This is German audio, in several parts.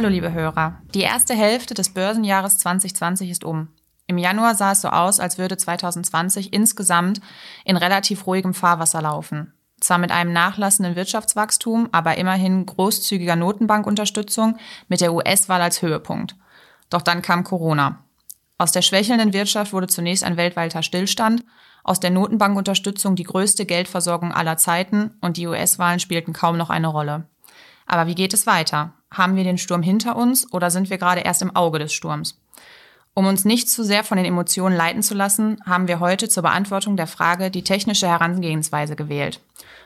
Hallo liebe Hörer. Die erste Hälfte des Börsenjahres 2020 ist um. Im Januar sah es so aus, als würde 2020 insgesamt in relativ ruhigem Fahrwasser laufen. Zwar mit einem nachlassenden Wirtschaftswachstum, aber immerhin großzügiger Notenbankunterstützung mit der US-Wahl als Höhepunkt. Doch dann kam Corona. Aus der schwächelnden Wirtschaft wurde zunächst ein weltweiter Stillstand, aus der Notenbankunterstützung die größte Geldversorgung aller Zeiten und die US-Wahlen spielten kaum noch eine Rolle. Aber wie geht es weiter? Haben wir den Sturm hinter uns oder sind wir gerade erst im Auge des Sturms? Um uns nicht zu sehr von den Emotionen leiten zu lassen, haben wir heute zur Beantwortung der Frage die technische Herangehensweise gewählt.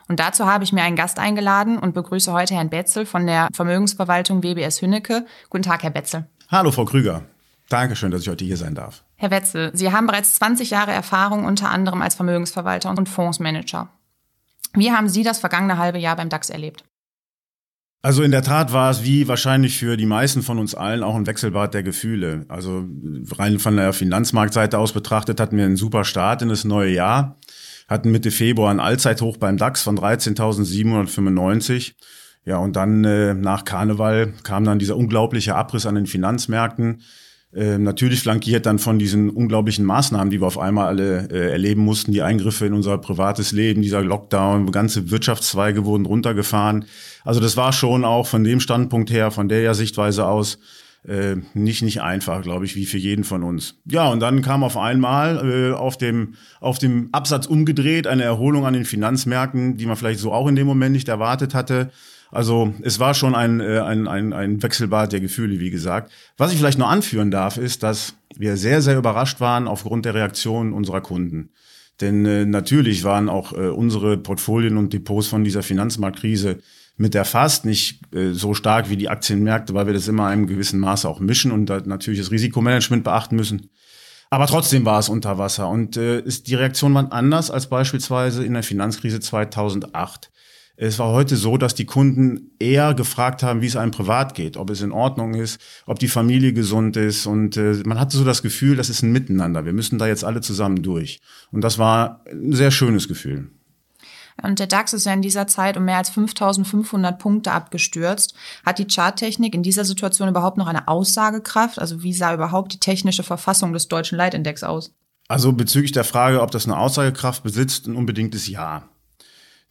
Und dazu habe ich mir einen Gast eingeladen und begrüße heute Herrn Betzel von der Vermögensverwaltung WBS Hünnecke. Guten Tag, Herr Betzel. Hallo, Frau Krüger. Dankeschön, dass ich heute hier sein darf. Herr Wetzel, Sie haben bereits 20 Jahre Erfahrung unter anderem als Vermögensverwalter und Fondsmanager. Wie haben Sie das vergangene halbe Jahr beim DAX erlebt? Also in der Tat war es wie wahrscheinlich für die meisten von uns allen auch ein Wechselbad der Gefühle. Also rein von der Finanzmarktseite aus betrachtet hatten wir einen super Start in das neue Jahr, hatten Mitte Februar ein Allzeithoch beim DAX von 13.795. Ja, und dann äh, nach Karneval kam dann dieser unglaubliche Abriss an den Finanzmärkten. Äh, natürlich flankiert dann von diesen unglaublichen Maßnahmen, die wir auf einmal alle äh, erleben mussten, die Eingriffe in unser privates Leben, dieser Lockdown, ganze Wirtschaftszweige wurden runtergefahren. Also das war schon auch von dem Standpunkt her, von der Sichtweise aus, äh, nicht nicht einfach, glaube ich, wie für jeden von uns. Ja, und dann kam auf einmal äh, auf dem auf dem Absatz umgedreht eine Erholung an den Finanzmärkten, die man vielleicht so auch in dem Moment nicht erwartet hatte. Also es war schon ein, äh, ein, ein, ein Wechselbad der Gefühle, wie gesagt. Was ich vielleicht noch anführen darf, ist, dass wir sehr, sehr überrascht waren aufgrund der Reaktion unserer Kunden. Denn äh, natürlich waren auch äh, unsere Portfolien und Depots von dieser Finanzmarktkrise mit erfasst, nicht äh, so stark wie die Aktienmärkte, weil wir das immer in einem gewissen Maße auch mischen und da natürlich das Risikomanagement beachten müssen. Aber trotzdem war es unter Wasser und äh, ist, die Reaktion war anders als beispielsweise in der Finanzkrise 2008. Es war heute so, dass die Kunden eher gefragt haben, wie es einem privat geht, ob es in Ordnung ist, ob die Familie gesund ist. Und äh, man hatte so das Gefühl, das ist ein Miteinander. Wir müssen da jetzt alle zusammen durch. Und das war ein sehr schönes Gefühl. Und der DAX ist ja in dieser Zeit um mehr als 5500 Punkte abgestürzt. Hat die Charttechnik in dieser Situation überhaupt noch eine Aussagekraft? Also wie sah überhaupt die technische Verfassung des deutschen Leitindex aus? Also bezüglich der Frage, ob das eine Aussagekraft besitzt, ein unbedingtes Ja.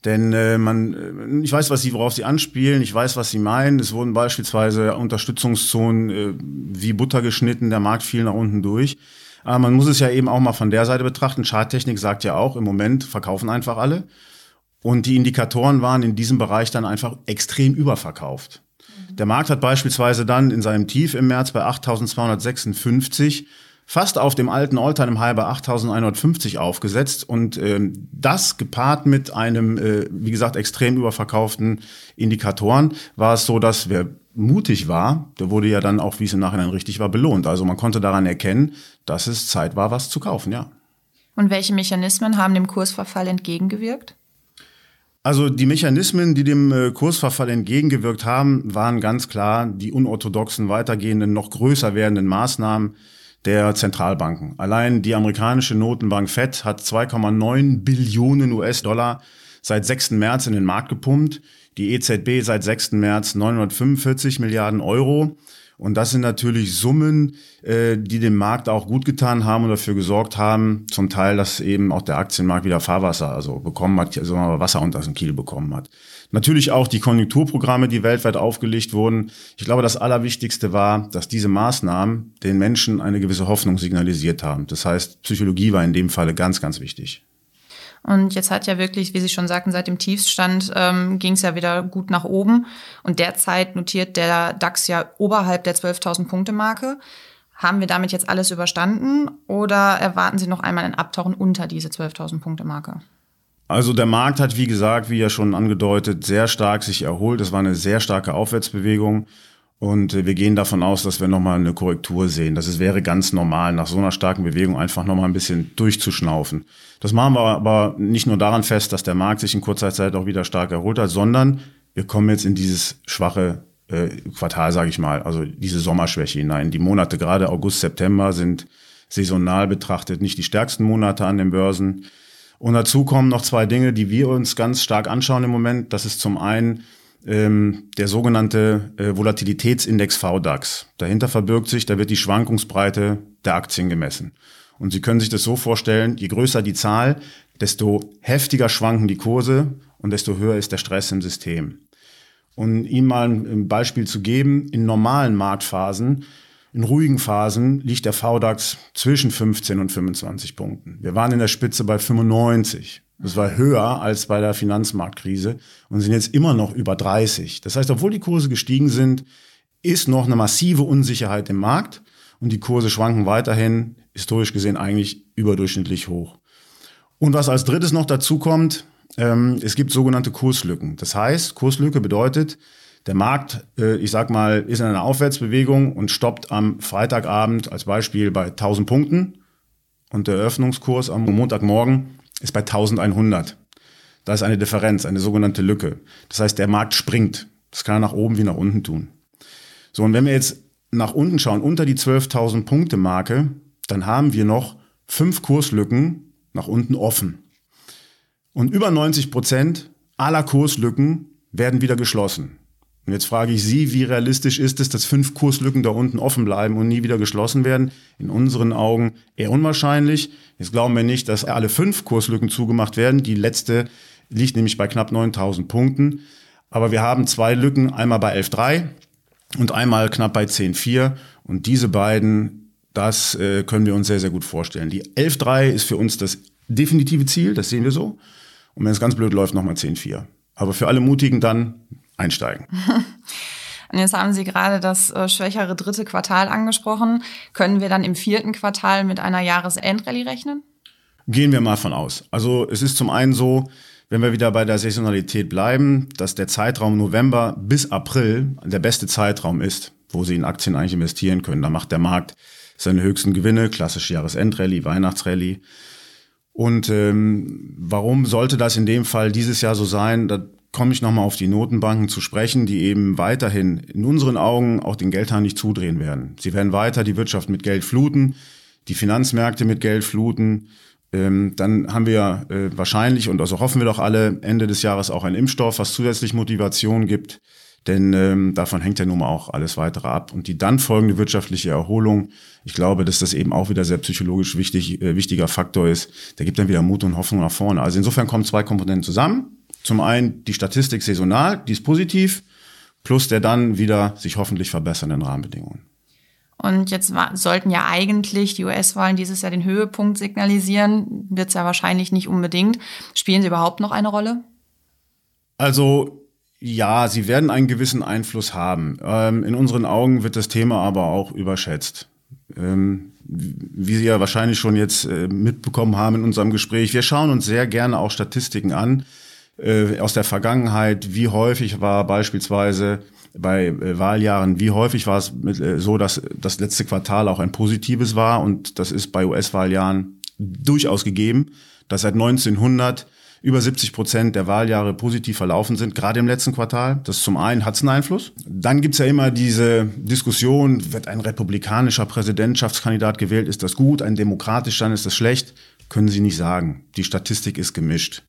Denn äh, man, äh, ich weiß, was sie, worauf sie anspielen, ich weiß, was sie meinen. Es wurden beispielsweise Unterstützungszonen äh, wie Butter geschnitten, der Markt fiel nach unten durch. Aber man muss es ja eben auch mal von der Seite betrachten. Charttechnik sagt ja auch, im Moment verkaufen einfach alle. Und die Indikatoren waren in diesem Bereich dann einfach extrem überverkauft. Der Markt hat beispielsweise dann in seinem Tief im März bei 8.256 fast auf dem alten Alltime im High bei 8150 aufgesetzt und ähm, das gepaart mit einem, äh, wie gesagt, extrem überverkauften Indikatoren war es so, dass wer mutig war, der wurde ja dann auch, wie es im Nachhinein richtig war, belohnt. Also man konnte daran erkennen, dass es Zeit war, was zu kaufen, ja. Und welche Mechanismen haben dem Kursverfall entgegengewirkt? Also die Mechanismen, die dem äh, Kursverfall entgegengewirkt haben, waren ganz klar die unorthodoxen, weitergehenden, noch größer werdenden Maßnahmen der Zentralbanken. Allein die amerikanische Notenbank Fed hat 2,9 Billionen US-Dollar seit 6. März in den Markt gepumpt. Die EZB seit 6. März 945 Milliarden Euro. Und das sind natürlich Summen, äh, die dem Markt auch gut getan haben und dafür gesorgt haben, zum Teil, dass eben auch der Aktienmarkt wieder Fahrwasser, also bekommen hat, also Wasser unter den Kiel bekommen hat. Natürlich auch die Konjunkturprogramme, die weltweit aufgelegt wurden. Ich glaube, das Allerwichtigste war, dass diese Maßnahmen den Menschen eine gewisse Hoffnung signalisiert haben. Das heißt, Psychologie war in dem Falle ganz, ganz wichtig. Und jetzt hat ja wirklich, wie Sie schon sagten, seit dem Tiefstand ähm, ging es ja wieder gut nach oben. Und derzeit notiert der DAX ja oberhalb der 12.000 Punkte Marke. Haben wir damit jetzt alles überstanden oder erwarten Sie noch einmal ein Abtauchen unter diese 12.000 Punkte Marke? Also der Markt hat, wie gesagt, wie ja schon angedeutet, sehr stark sich erholt. Das war eine sehr starke Aufwärtsbewegung. Und äh, wir gehen davon aus, dass wir nochmal eine Korrektur sehen. Das wäre ganz normal, nach so einer starken Bewegung einfach nochmal ein bisschen durchzuschnaufen. Das machen wir aber nicht nur daran fest, dass der Markt sich in kurzer Zeit auch wieder stark erholt hat, sondern wir kommen jetzt in dieses schwache äh, Quartal, sage ich mal, also diese Sommerschwäche hinein. Die Monate gerade August, September sind saisonal betrachtet nicht die stärksten Monate an den Börsen. Und dazu kommen noch zwei Dinge, die wir uns ganz stark anschauen im Moment. Das ist zum einen ähm, der sogenannte äh, Volatilitätsindex VDAX. Dahinter verbirgt sich, da wird die Schwankungsbreite der Aktien gemessen. Und Sie können sich das so vorstellen, je größer die Zahl, desto heftiger schwanken die Kurse und desto höher ist der Stress im System. Und Ihnen mal ein Beispiel zu geben, in normalen Marktphasen, in ruhigen Phasen liegt der VDAX zwischen 15 und 25 Punkten. Wir waren in der Spitze bei 95. Das war höher als bei der Finanzmarktkrise und sind jetzt immer noch über 30. Das heißt, obwohl die Kurse gestiegen sind, ist noch eine massive Unsicherheit im Markt und die Kurse schwanken weiterhin, historisch gesehen eigentlich überdurchschnittlich hoch. Und was als drittes noch dazu kommt, ähm, es gibt sogenannte Kurslücken. Das heißt, Kurslücke bedeutet, der Markt, äh, ich sag mal, ist in einer Aufwärtsbewegung und stoppt am Freitagabend als Beispiel bei 1000 Punkten und der Eröffnungskurs am Montagmorgen ist bei 1100. Da ist eine Differenz, eine sogenannte Lücke. Das heißt, der Markt springt. Das kann er nach oben wie nach unten tun. So, und wenn wir jetzt nach unten schauen, unter die 12.000 Punkte Marke, dann haben wir noch fünf Kurslücken nach unten offen. Und über 90 Prozent aller Kurslücken werden wieder geschlossen. Und jetzt frage ich Sie, wie realistisch ist es, dass fünf Kurslücken da unten offen bleiben und nie wieder geschlossen werden? In unseren Augen eher unwahrscheinlich. Jetzt glauben wir nicht, dass alle fünf Kurslücken zugemacht werden. Die letzte liegt nämlich bei knapp 9000 Punkten. Aber wir haben zwei Lücken, einmal bei 11.3 und einmal knapp bei 10.4. Und diese beiden, das äh, können wir uns sehr, sehr gut vorstellen. Die 11.3 ist für uns das definitive Ziel, das sehen wir so. Und wenn es ganz blöd läuft, nochmal 10.4. Aber für alle Mutigen dann einsteigen. Und jetzt haben Sie gerade das äh, schwächere dritte Quartal angesprochen. Können wir dann im vierten Quartal mit einer Jahresendrallye rechnen? Gehen wir mal von aus. Also es ist zum einen so, wenn wir wieder bei der Saisonalität bleiben, dass der Zeitraum November bis April der beste Zeitraum ist, wo Sie in Aktien eigentlich investieren können. Da macht der Markt seine höchsten Gewinne, klassische Jahresendrallye, Weihnachtsrallye. Und ähm, warum sollte das in dem Fall dieses Jahr so sein? Da komme ich nochmal auf die Notenbanken zu sprechen, die eben weiterhin in unseren Augen auch den Geldhahn nicht zudrehen werden. Sie werden weiter die Wirtschaft mit Geld fluten, die Finanzmärkte mit Geld fluten. Ähm, dann haben wir äh, wahrscheinlich, und also hoffen wir doch alle, Ende des Jahres auch einen Impfstoff, was zusätzlich Motivation gibt. Denn ähm, davon hängt ja nun mal auch alles weitere ab. Und die dann folgende wirtschaftliche Erholung, ich glaube, dass das eben auch wieder sehr psychologisch wichtig, äh, wichtiger Faktor ist, der gibt dann wieder Mut und Hoffnung nach vorne. Also insofern kommen zwei Komponenten zusammen. Zum einen die Statistik saisonal, die ist positiv, plus der dann wieder sich hoffentlich verbessernden Rahmenbedingungen. Und jetzt sollten ja eigentlich die US-Wahlen dieses Jahr den Höhepunkt signalisieren. Wird es ja wahrscheinlich nicht unbedingt. Spielen sie überhaupt noch eine Rolle? Also ja, sie werden einen gewissen Einfluss haben. Ähm, in unseren Augen wird das Thema aber auch überschätzt. Ähm, wie Sie ja wahrscheinlich schon jetzt äh, mitbekommen haben in unserem Gespräch, wir schauen uns sehr gerne auch Statistiken an äh, aus der Vergangenheit, wie häufig war beispielsweise bei äh, Wahljahren, wie häufig war es mit, äh, so, dass das letzte Quartal auch ein positives war und das ist bei US-Wahljahren durchaus gegeben, dass seit 1900 über 70 Prozent der Wahljahre positiv verlaufen sind, gerade im letzten Quartal. Das zum einen hat es einen Einfluss. Dann gibt's ja immer diese Diskussion, wird ein republikanischer Präsidentschaftskandidat gewählt, ist das gut, ein demokratischer, dann ist das schlecht? Können Sie nicht sagen. Die Statistik ist gemischt.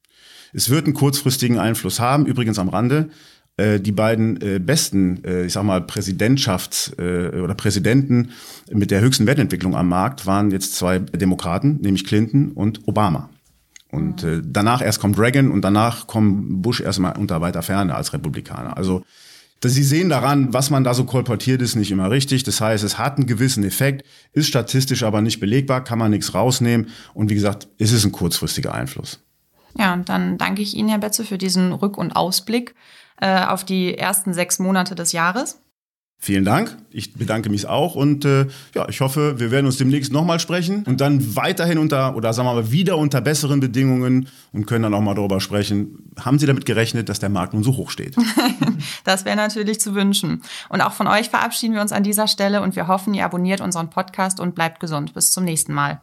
Es wird einen kurzfristigen Einfluss haben, übrigens am Rande. Äh, die beiden äh, besten, äh, ich sag mal, Präsidentschafts- oder Präsidenten mit der höchsten Wertentwicklung am Markt waren jetzt zwei Demokraten, nämlich Clinton und Obama. Und äh, danach erst kommt Reagan und danach kommt Bush erstmal unter weiter Ferne als Republikaner. Also Sie sehen daran, was man da so kolportiert, ist nicht immer richtig. Das heißt, es hat einen gewissen Effekt, ist statistisch aber nicht belegbar, kann man nichts rausnehmen. Und wie gesagt, ist es ein kurzfristiger Einfluss. Ja, und dann danke ich Ihnen, Herr Betze, für diesen Rück- und Ausblick äh, auf die ersten sechs Monate des Jahres. Vielen Dank. Ich bedanke mich auch und äh, ja, ich hoffe, wir werden uns demnächst nochmal sprechen und dann weiterhin unter oder sagen wir mal wieder unter besseren Bedingungen und können dann auch mal darüber sprechen. Haben Sie damit gerechnet, dass der Markt nun so hoch steht? das wäre natürlich zu wünschen. Und auch von euch verabschieden wir uns an dieser Stelle und wir hoffen, ihr abonniert unseren Podcast und bleibt gesund. Bis zum nächsten Mal.